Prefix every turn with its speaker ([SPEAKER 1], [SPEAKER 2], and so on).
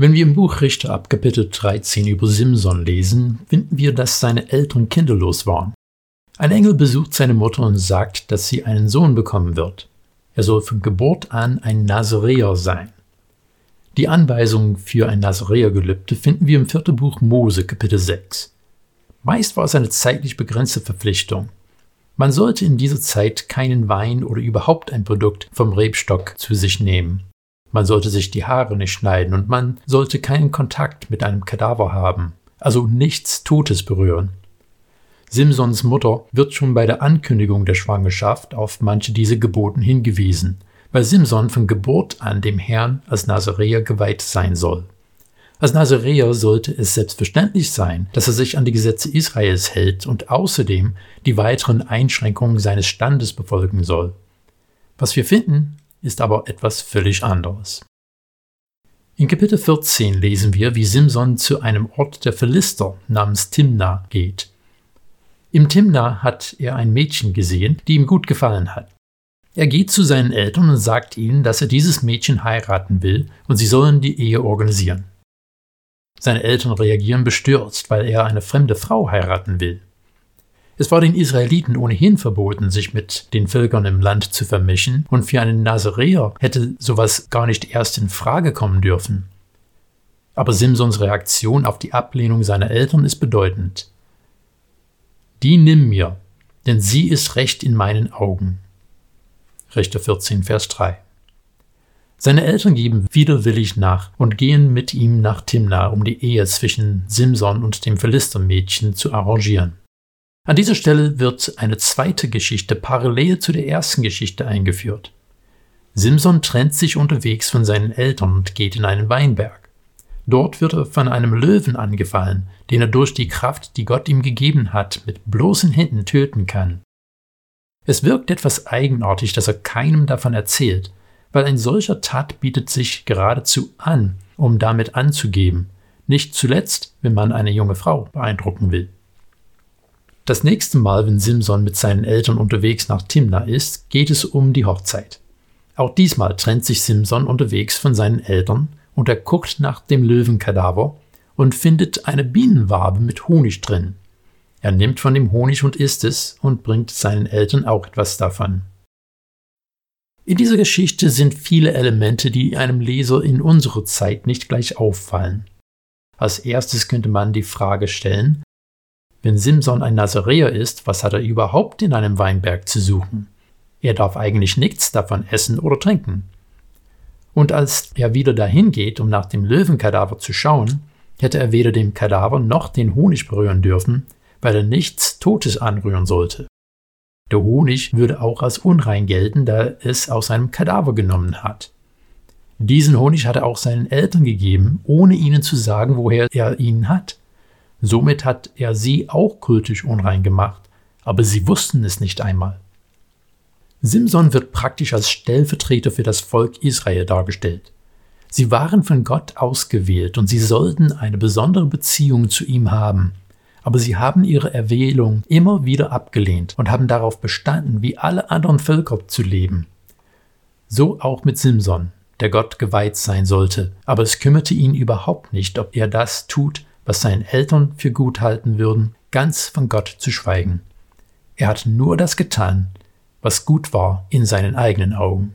[SPEAKER 1] Wenn wir im Buch Richter ab Kapitel 13 über Simson lesen, finden wir, dass seine Eltern kinderlos waren. Ein Engel besucht seine Mutter und sagt, dass sie einen Sohn bekommen wird. Er soll von Geburt an ein Nazaräer sein. Die Anweisung für ein Nazaräergelübde finden wir im vierten Buch Mose, Kapitel 6. Meist war es eine zeitlich begrenzte Verpflichtung. Man sollte in dieser Zeit keinen Wein oder überhaupt ein Produkt vom Rebstock zu sich nehmen. Man sollte sich die Haare nicht schneiden und man sollte keinen Kontakt mit einem Kadaver haben, also nichts Totes berühren. Simsons Mutter wird schon bei der Ankündigung der Schwangerschaft auf manche diese Geboten hingewiesen, weil Simson von Geburt an dem Herrn als Nazaräer geweiht sein soll. Als Nazaräer sollte es selbstverständlich sein, dass er sich an die Gesetze Israels hält und außerdem die weiteren Einschränkungen seines Standes befolgen soll. Was wir finden, ist aber etwas völlig anderes. In Kapitel 14 lesen wir, wie Simson zu einem Ort der Philister namens Timna geht. Im Timna hat er ein Mädchen gesehen, die ihm gut gefallen hat. Er geht zu seinen Eltern und sagt ihnen, dass er dieses Mädchen heiraten will und sie sollen die Ehe organisieren. Seine Eltern reagieren bestürzt, weil er eine fremde Frau heiraten will. Es war den Israeliten ohnehin verboten, sich mit den Völkern im Land zu vermischen, und für einen Nazaräer hätte sowas gar nicht erst in Frage kommen dürfen. Aber Simsons Reaktion auf die Ablehnung seiner Eltern ist bedeutend. Die nimm mir, denn sie ist recht in meinen Augen. Richter 14, Vers 3. Seine Eltern geben widerwillig nach und gehen mit ihm nach Timna, um die Ehe zwischen Simson und dem Philistermädchen zu arrangieren. An dieser Stelle wird eine zweite Geschichte parallel zu der ersten Geschichte eingeführt. Simson trennt sich unterwegs von seinen Eltern und geht in einen Weinberg. Dort wird er von einem Löwen angefallen, den er durch die Kraft, die Gott ihm gegeben hat, mit bloßen Händen töten kann. Es wirkt etwas eigenartig, dass er keinem davon erzählt, weil ein solcher Tat bietet sich geradezu an, um damit anzugeben, nicht zuletzt, wenn man eine junge Frau beeindrucken will. Das nächste Mal, wenn Simson mit seinen Eltern unterwegs nach Timna ist, geht es um die Hochzeit. Auch diesmal trennt sich Simson unterwegs von seinen Eltern und er guckt nach dem Löwenkadaver und findet eine Bienenwabe mit Honig drin. Er nimmt von dem Honig und isst es und bringt seinen Eltern auch etwas davon. In dieser Geschichte sind viele Elemente, die einem Leser in unserer Zeit nicht gleich auffallen. Als erstes könnte man die Frage stellen, wenn Simson ein Nazaräer ist, was hat er überhaupt in einem Weinberg zu suchen? Er darf eigentlich nichts davon essen oder trinken. Und als er wieder dahin geht, um nach dem Löwenkadaver zu schauen, hätte er weder dem Kadaver noch den Honig berühren dürfen, weil er nichts Totes anrühren sollte. Der Honig würde auch als unrein gelten, da es aus einem Kadaver genommen hat. Diesen Honig hat er auch seinen Eltern gegeben, ohne ihnen zu sagen, woher er ihn hat. Somit hat er sie auch kultisch unrein gemacht, aber sie wussten es nicht einmal. Simson wird praktisch als Stellvertreter für das Volk Israel dargestellt. Sie waren von Gott ausgewählt und sie sollten eine besondere Beziehung zu ihm haben. Aber sie haben ihre Erwählung immer wieder abgelehnt und haben darauf bestanden, wie alle anderen Völker zu leben. So auch mit Simson, der Gott geweiht sein sollte, aber es kümmerte ihn überhaupt nicht, ob er das tut, was seinen Eltern für gut halten würden, ganz von Gott zu schweigen. Er hat nur das getan, was gut war in seinen eigenen Augen.